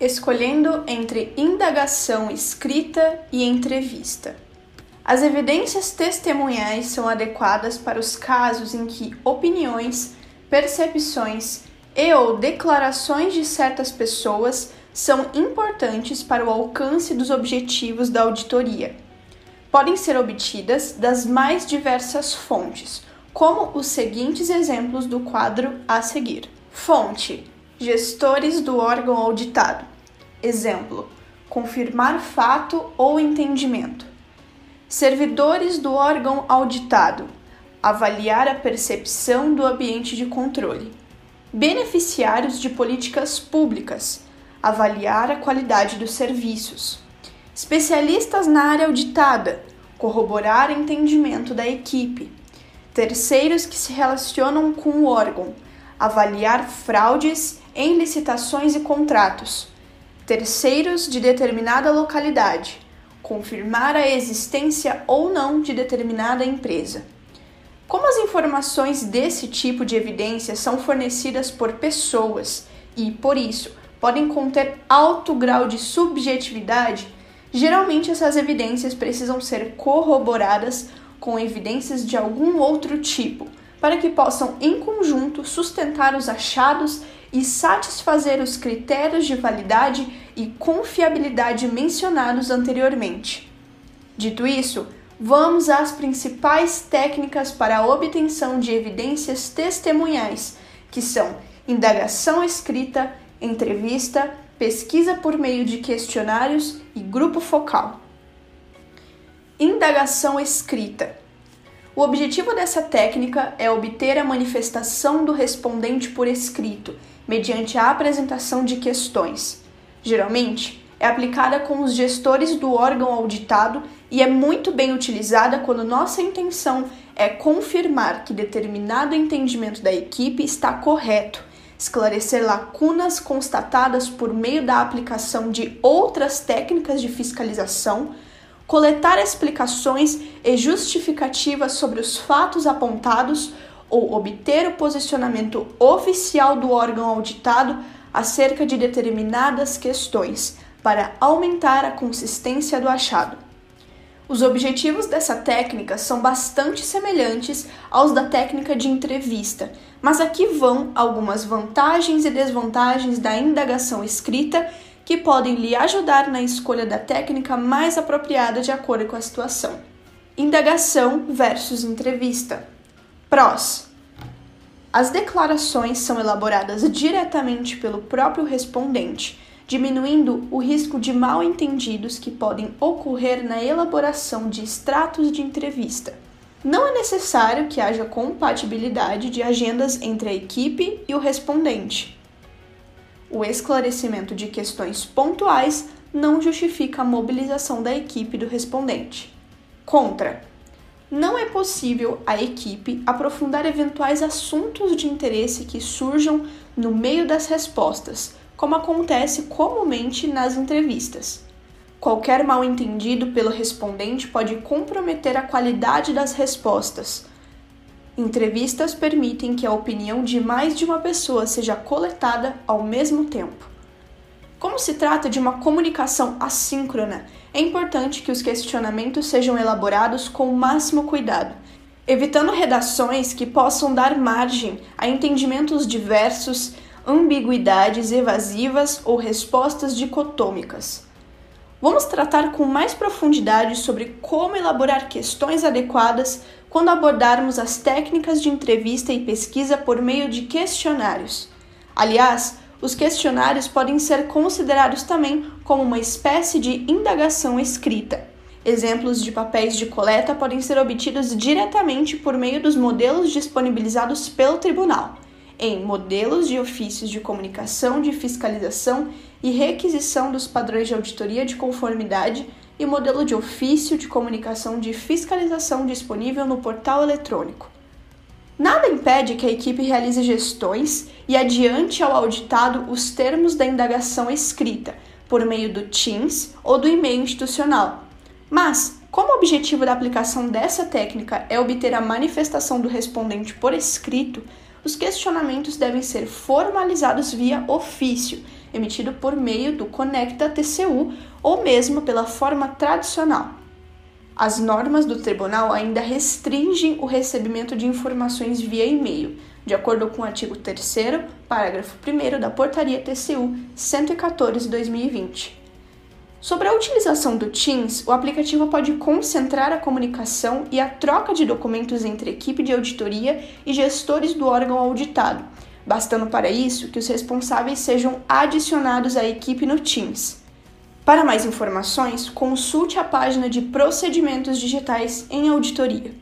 escolhendo entre indagação escrita e entrevista. As evidências testemunhais são adequadas para os casos em que opiniões, percepções e ou declarações de certas pessoas são importantes para o alcance dos objetivos da auditoria. Podem ser obtidas das mais diversas fontes, como os seguintes exemplos do quadro a seguir. Fonte: Gestores do órgão auditado. Exemplo: confirmar fato ou entendimento. Servidores do órgão auditado. Avaliar a percepção do ambiente de controle. Beneficiários de políticas públicas. Avaliar a qualidade dos serviços. Especialistas na área auditada. Corroborar entendimento da equipe. Terceiros que se relacionam com o órgão avaliar fraudes em licitações e contratos, terceiros de determinada localidade, confirmar a existência ou não de determinada empresa. Como as informações desse tipo de evidência são fornecidas por pessoas e, por isso, podem conter alto grau de subjetividade, geralmente essas evidências precisam ser corroboradas com evidências de algum outro tipo, para que possam, em conjunto, sustentar os achados e satisfazer os critérios de validade e confiabilidade mencionados anteriormente. Dito isso, vamos às principais técnicas para a obtenção de evidências testemunhais, que são indagação escrita, entrevista, pesquisa por meio de questionários e grupo focal. Indagação escrita o objetivo dessa técnica é obter a manifestação do respondente por escrito, mediante a apresentação de questões. Geralmente, é aplicada com os gestores do órgão auditado e é muito bem utilizada quando nossa intenção é confirmar que determinado entendimento da equipe está correto, esclarecer lacunas constatadas por meio da aplicação de outras técnicas de fiscalização coletar explicações e justificativas sobre os fatos apontados ou obter o posicionamento oficial do órgão auditado acerca de determinadas questões, para aumentar a consistência do achado. Os objetivos dessa técnica são bastante semelhantes aos da técnica de entrevista, mas aqui vão algumas vantagens e desvantagens da indagação escrita que podem lhe ajudar na escolha da técnica mais apropriada de acordo com a situação. Indagação versus entrevista. Prós: As declarações são elaboradas diretamente pelo próprio respondente, diminuindo o risco de mal-entendidos que podem ocorrer na elaboração de extratos de entrevista. Não é necessário que haja compatibilidade de agendas entre a equipe e o respondente. O esclarecimento de questões pontuais não justifica a mobilização da equipe do respondente. Contra: não é possível a equipe aprofundar eventuais assuntos de interesse que surjam no meio das respostas, como acontece comumente nas entrevistas. Qualquer mal-entendido pelo respondente pode comprometer a qualidade das respostas, Entrevistas permitem que a opinião de mais de uma pessoa seja coletada ao mesmo tempo. Como se trata de uma comunicação assíncrona, é importante que os questionamentos sejam elaborados com o máximo cuidado, evitando redações que possam dar margem a entendimentos diversos, ambiguidades evasivas ou respostas dicotômicas. Vamos tratar com mais profundidade sobre como elaborar questões adequadas quando abordarmos as técnicas de entrevista e pesquisa por meio de questionários. Aliás, os questionários podem ser considerados também como uma espécie de indagação escrita. Exemplos de papéis de coleta podem ser obtidos diretamente por meio dos modelos disponibilizados pelo tribunal, em modelos de ofícios de comunicação de fiscalização e requisição dos padrões de auditoria de conformidade e modelo de ofício de comunicação de fiscalização disponível no portal eletrônico. Nada impede que a equipe realize gestões e adiante ao auditado os termos da indagação escrita, por meio do Teams ou do e-mail institucional. Mas, como o objetivo da aplicação dessa técnica é obter a manifestação do respondente por escrito, os questionamentos devem ser formalizados via ofício emitido por meio do Conecta TCU ou mesmo pela forma tradicional. As normas do tribunal ainda restringem o recebimento de informações via e-mail, de acordo com o artigo 3, parágrafo 1 da Portaria TCU 114/2020. Sobre a utilização do Teams, o aplicativo pode concentrar a comunicação e a troca de documentos entre equipe de auditoria e gestores do órgão auditado, bastando para isso que os responsáveis sejam adicionados à equipe no Teams. Para mais informações, consulte a página de procedimentos digitais em auditoria.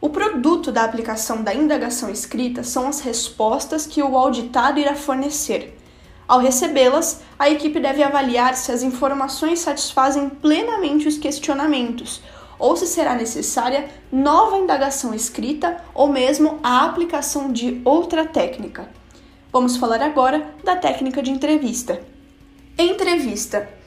O produto da aplicação da indagação escrita são as respostas que o auditado irá fornecer. Ao recebê-las, a equipe deve avaliar se as informações satisfazem plenamente os questionamentos ou se será necessária nova indagação escrita ou mesmo a aplicação de outra técnica. Vamos falar agora da técnica de entrevista. Entrevista.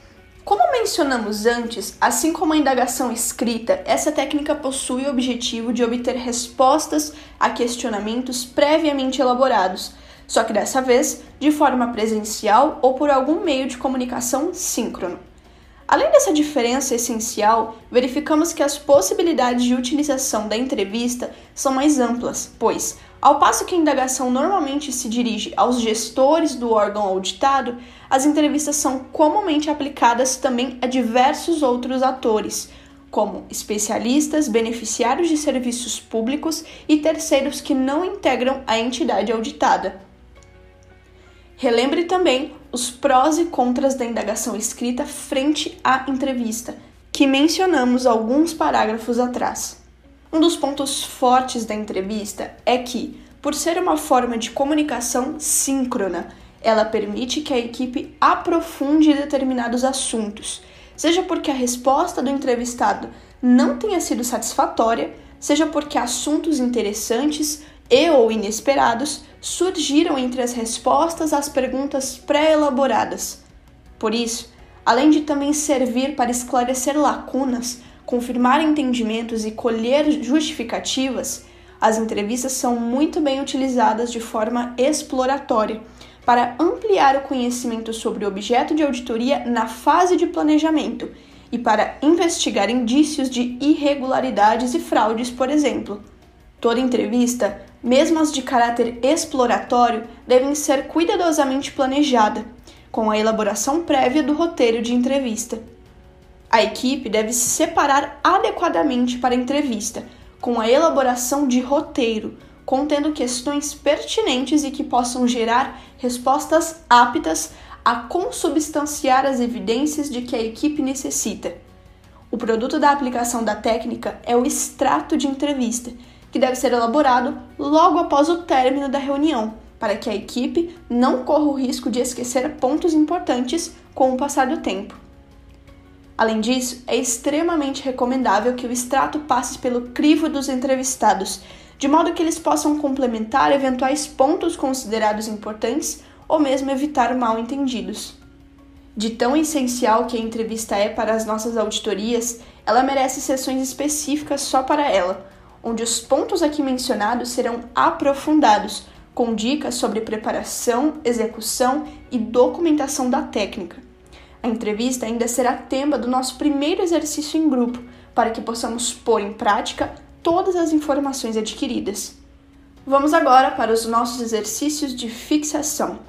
Como mencionamos antes, assim como a indagação escrita, essa técnica possui o objetivo de obter respostas a questionamentos previamente elaborados só que dessa vez de forma presencial ou por algum meio de comunicação síncrono. Além dessa diferença essencial, verificamos que as possibilidades de utilização da entrevista são mais amplas, pois, ao passo que a indagação normalmente se dirige aos gestores do órgão auditado, as entrevistas são comumente aplicadas também a diversos outros atores, como especialistas, beneficiários de serviços públicos e terceiros que não integram a entidade auditada. Relembre também os prós e contras da indagação escrita frente à entrevista, que mencionamos alguns parágrafos atrás. Um dos pontos fortes da entrevista é que, por ser uma forma de comunicação síncrona, ela permite que a equipe aprofunde determinados assuntos, seja porque a resposta do entrevistado não tenha sido satisfatória, seja porque assuntos interessantes e ou inesperados surgiram entre as respostas às perguntas pré-elaboradas. Por isso, além de também servir para esclarecer lacunas, confirmar entendimentos e colher justificativas, as entrevistas são muito bem utilizadas de forma exploratória para ampliar o conhecimento sobre o objeto de auditoria na fase de planejamento e para investigar indícios de irregularidades e fraudes, por exemplo. Toda entrevista mesmo as de caráter exploratório, devem ser cuidadosamente planejada, com a elaboração prévia do roteiro de entrevista. A equipe deve se separar adequadamente para a entrevista, com a elaboração de roteiro, contendo questões pertinentes e que possam gerar respostas aptas a consubstanciar as evidências de que a equipe necessita. O produto da aplicação da técnica é o extrato de entrevista, que deve ser elaborado logo após o término da reunião, para que a equipe não corra o risco de esquecer pontos importantes com o passar do tempo. Além disso, é extremamente recomendável que o extrato passe pelo crivo dos entrevistados, de modo que eles possam complementar eventuais pontos considerados importantes ou mesmo evitar mal-entendidos. De tão essencial que a entrevista é para as nossas auditorias, ela merece sessões específicas só para ela, onde os pontos aqui mencionados serão aprofundados, com dicas sobre preparação, execução e documentação da técnica. A entrevista ainda será tema do nosso primeiro exercício em grupo, para que possamos pôr em prática todas as informações adquiridas. Vamos agora para os nossos exercícios de fixação.